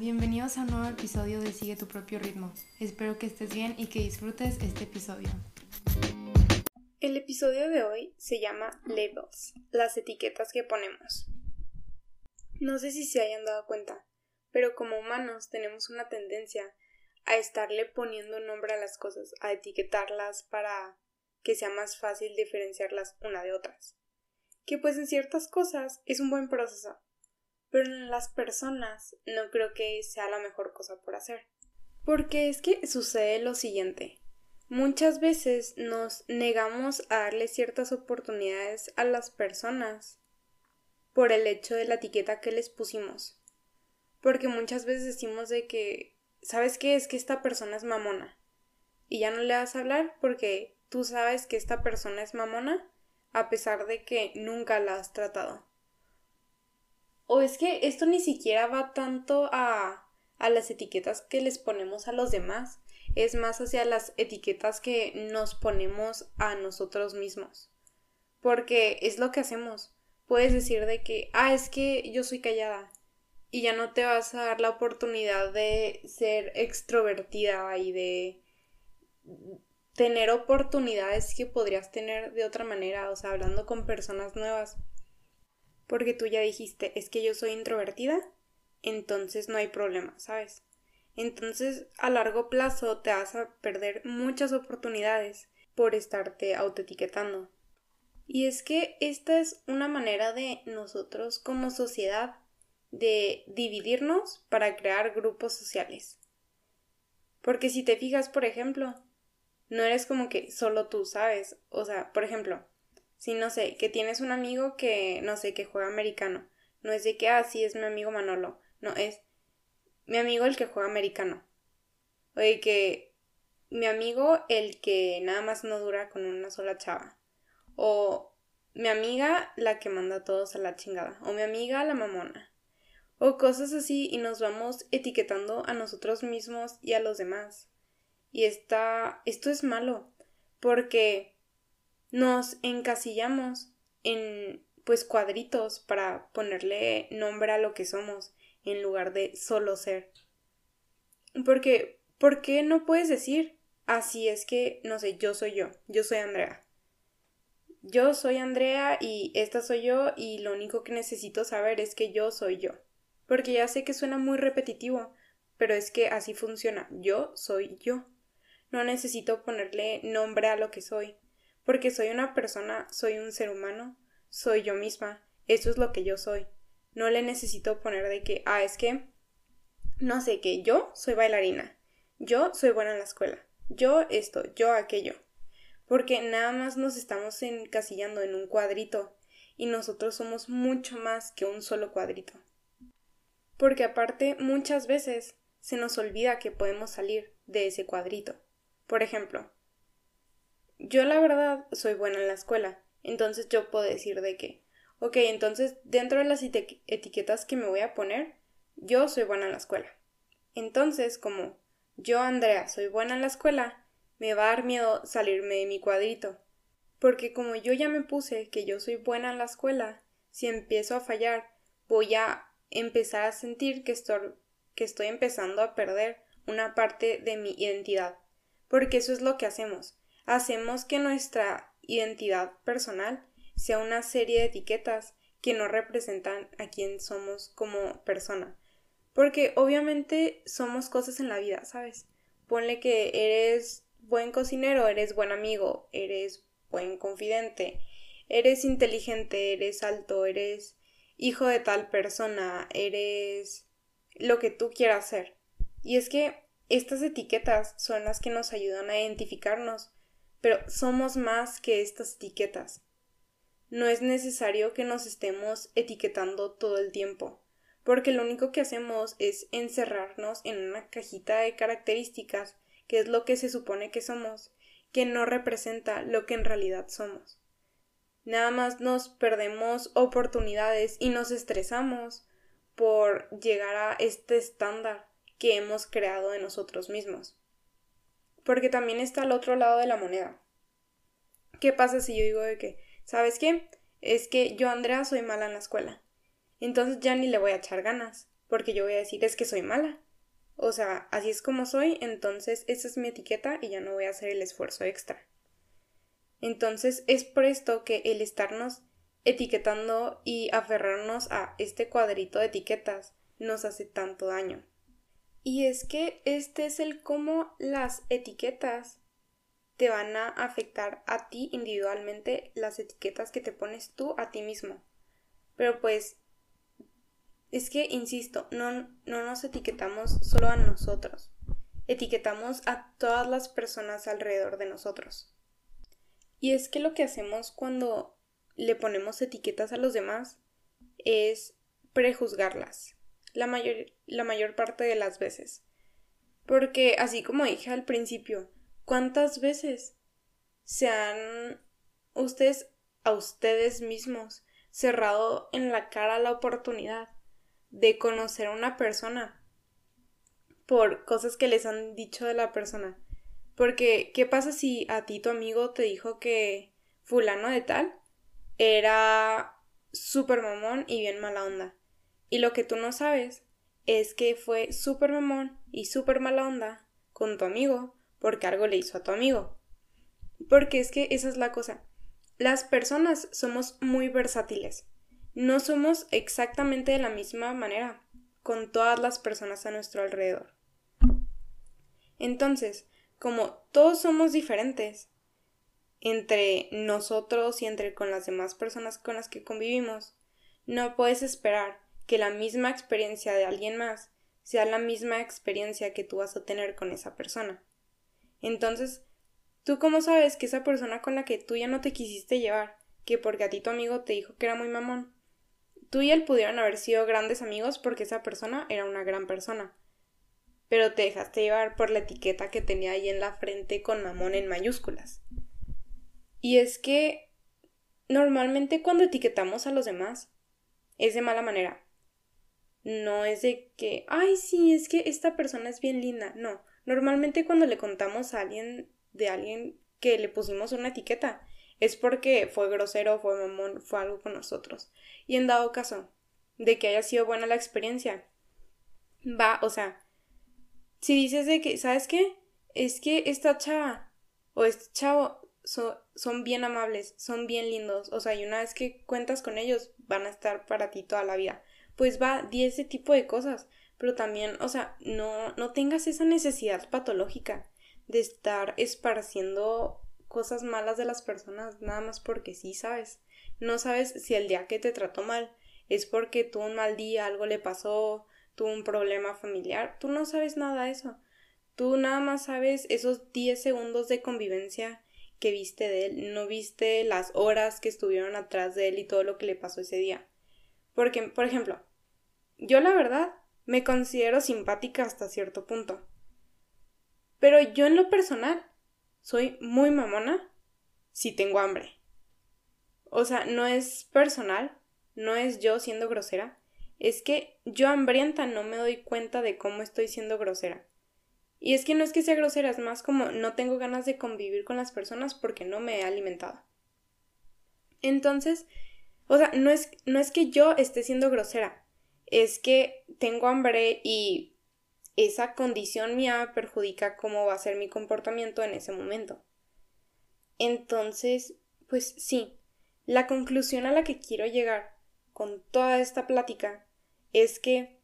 bienvenidos a un nuevo episodio de Sigue tu propio ritmo. Espero que estés bien y que disfrutes este episodio. El episodio de hoy se llama Labels, las etiquetas que ponemos. No sé si se hayan dado cuenta, pero como humanos tenemos una tendencia a estarle poniendo nombre a las cosas, a etiquetarlas para que sea más fácil diferenciarlas una de otras. Que pues en ciertas cosas es un buen proceso, pero en las personas no creo que sea la mejor cosa por hacer. Porque es que sucede lo siguiente. Muchas veces nos negamos a darle ciertas oportunidades a las personas por el hecho de la etiqueta que les pusimos. Porque muchas veces decimos de que, ¿sabes qué? Es que esta persona es mamona. Y ya no le vas a hablar porque tú sabes que esta persona es mamona a pesar de que nunca la has tratado. O es que esto ni siquiera va tanto a, a las etiquetas que les ponemos a los demás, es más hacia las etiquetas que nos ponemos a nosotros mismos. Porque es lo que hacemos. Puedes decir de que, ah, es que yo soy callada. Y ya no te vas a dar la oportunidad de ser extrovertida y de tener oportunidades que podrías tener de otra manera, o sea, hablando con personas nuevas porque tú ya dijiste, es que yo soy introvertida, entonces no hay problema, ¿sabes? Entonces, a largo plazo te vas a perder muchas oportunidades por estarte autoetiquetando. Y es que esta es una manera de nosotros como sociedad de dividirnos para crear grupos sociales. Porque si te fijas, por ejemplo, no eres como que solo tú, ¿sabes? O sea, por ejemplo, si no sé, que tienes un amigo que, no sé, que juega americano. No es de que, ah, sí, es mi amigo Manolo. No, es mi amigo el que juega americano. Oye, que mi amigo el que nada más no dura con una sola chava. O mi amiga la que manda a todos a la chingada. O mi amiga la mamona. O cosas así y nos vamos etiquetando a nosotros mismos y a los demás. Y está, esto es malo. Porque nos encasillamos en pues cuadritos para ponerle nombre a lo que somos en lugar de solo ser. Porque, ¿por qué no puedes decir así es que, no sé, yo soy yo, yo soy Andrea? Yo soy Andrea y esta soy yo y lo único que necesito saber es que yo soy yo. Porque ya sé que suena muy repetitivo, pero es que así funciona. Yo soy yo. No necesito ponerle nombre a lo que soy porque soy una persona, soy un ser humano, soy yo misma, eso es lo que yo soy. No le necesito poner de que, ah, es que, no sé, que yo soy bailarina, yo soy buena en la escuela, yo esto, yo aquello. Porque nada más nos estamos encasillando en un cuadrito y nosotros somos mucho más que un solo cuadrito. Porque aparte muchas veces se nos olvida que podemos salir de ese cuadrito. Por ejemplo, yo la verdad soy buena en la escuela, entonces yo puedo decir de que, ok, entonces dentro de las etiquetas que me voy a poner, yo soy buena en la escuela. Entonces, como yo, Andrea, soy buena en la escuela, me va a dar miedo salirme de mi cuadrito. Porque como yo ya me puse que yo soy buena en la escuela, si empiezo a fallar, voy a empezar a sentir que estoy, que estoy empezando a perder una parte de mi identidad. Porque eso es lo que hacemos hacemos que nuestra identidad personal sea una serie de etiquetas que no representan a quién somos como persona. Porque obviamente somos cosas en la vida, ¿sabes? Ponle que eres buen cocinero, eres buen amigo, eres buen confidente, eres inteligente, eres alto, eres hijo de tal persona, eres lo que tú quieras ser. Y es que estas etiquetas son las que nos ayudan a identificarnos pero somos más que estas etiquetas. No es necesario que nos estemos etiquetando todo el tiempo, porque lo único que hacemos es encerrarnos en una cajita de características que es lo que se supone que somos, que no representa lo que en realidad somos. Nada más nos perdemos oportunidades y nos estresamos por llegar a este estándar que hemos creado de nosotros mismos porque también está al otro lado de la moneda. ¿Qué pasa si yo digo de que, ¿sabes qué? Es que yo, Andrea, soy mala en la escuela. Entonces ya ni le voy a echar ganas, porque yo voy a decir es que soy mala. O sea, así es como soy, entonces esa es mi etiqueta y ya no voy a hacer el esfuerzo extra. Entonces es por esto que el estarnos etiquetando y aferrarnos a este cuadrito de etiquetas nos hace tanto daño. Y es que este es el cómo las etiquetas te van a afectar a ti individualmente, las etiquetas que te pones tú a ti mismo. Pero pues es que, insisto, no, no nos etiquetamos solo a nosotros, etiquetamos a todas las personas alrededor de nosotros. Y es que lo que hacemos cuando le ponemos etiquetas a los demás es prejuzgarlas, la mayor, la mayor parte de las veces. Porque, así como dije al principio, ¿cuántas veces se han ustedes a ustedes mismos cerrado en la cara la oportunidad de conocer a una persona por cosas que les han dicho de la persona. Porque, ¿qué pasa si a ti tu amigo te dijo que fulano de tal era súper mamón y bien mala onda? Y lo que tú no sabes es que fue súper mamón y súper mala onda con tu amigo porque algo le hizo a tu amigo. Porque es que esa es la cosa. Las personas somos muy versátiles no somos exactamente de la misma manera con todas las personas a nuestro alrededor. Entonces, como todos somos diferentes entre nosotros y entre con las demás personas con las que convivimos, no puedes esperar que la misma experiencia de alguien más sea la misma experiencia que tú vas a tener con esa persona. Entonces, ¿tú cómo sabes que esa persona con la que tú ya no te quisiste llevar, que porque a ti tu amigo te dijo que era muy mamón, Tú y él pudieron haber sido grandes amigos porque esa persona era una gran persona. Pero te dejaste llevar por la etiqueta que tenía ahí en la frente con mamón en mayúsculas. Y es que normalmente cuando etiquetamos a los demás es de mala manera. No es de que, ay, sí, es que esta persona es bien linda. No, normalmente cuando le contamos a alguien de alguien que le pusimos una etiqueta, es porque fue grosero, fue mamón, fue algo con nosotros. Y en dado caso de que haya sido buena la experiencia, va, o sea, si dices de que, ¿sabes qué? Es que esta chava o este chavo son bien amables, son bien lindos, o sea, y una vez que cuentas con ellos, van a estar para ti toda la vida. Pues va, di ese tipo de cosas, pero también, o sea, no, no tengas esa necesidad patológica de estar esparciendo cosas malas de las personas nada más porque sí, ¿sabes? No sabes si el día que te trató mal es porque tuvo un mal día, algo le pasó, tuvo un problema familiar. Tú no sabes nada de eso. Tú nada más sabes esos 10 segundos de convivencia que viste de él, no viste las horas que estuvieron atrás de él y todo lo que le pasó ese día. Porque, por ejemplo, yo la verdad me considero simpática hasta cierto punto. Pero yo en lo personal soy muy mamona si tengo hambre. O sea, no es personal, no es yo siendo grosera, es que yo hambrienta no me doy cuenta de cómo estoy siendo grosera. Y es que no es que sea grosera, es más como no tengo ganas de convivir con las personas porque no me he alimentado. Entonces, o sea, no es, no es que yo esté siendo grosera, es que tengo hambre y esa condición mía perjudica cómo va a ser mi comportamiento en ese momento. Entonces, pues sí, la conclusión a la que quiero llegar con toda esta plática es que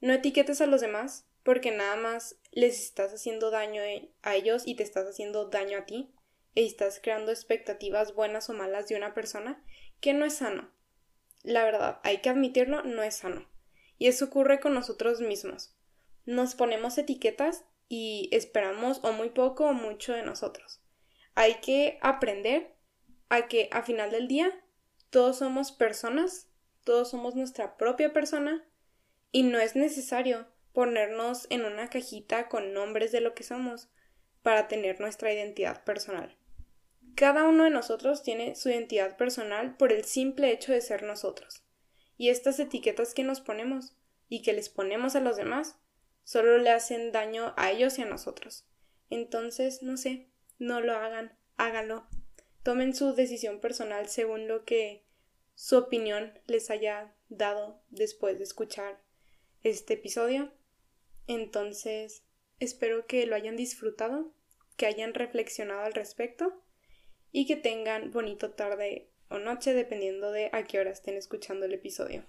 no etiquetes a los demás porque nada más les estás haciendo daño e, a ellos y te estás haciendo daño a ti y estás creando expectativas buenas o malas de una persona que no es sano. La verdad, hay que admitirlo, no es sano. Y eso ocurre con nosotros mismos nos ponemos etiquetas y esperamos o muy poco o mucho de nosotros. Hay que aprender a que a final del día todos somos personas, todos somos nuestra propia persona y no es necesario ponernos en una cajita con nombres de lo que somos para tener nuestra identidad personal. Cada uno de nosotros tiene su identidad personal por el simple hecho de ser nosotros. Y estas etiquetas que nos ponemos y que les ponemos a los demás solo le hacen daño a ellos y a nosotros. Entonces, no sé, no lo hagan, háganlo. Tomen su decisión personal según lo que su opinión les haya dado después de escuchar este episodio. Entonces, espero que lo hayan disfrutado, que hayan reflexionado al respecto y que tengan bonito tarde o noche dependiendo de a qué hora estén escuchando el episodio.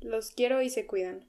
Los quiero y se cuidan.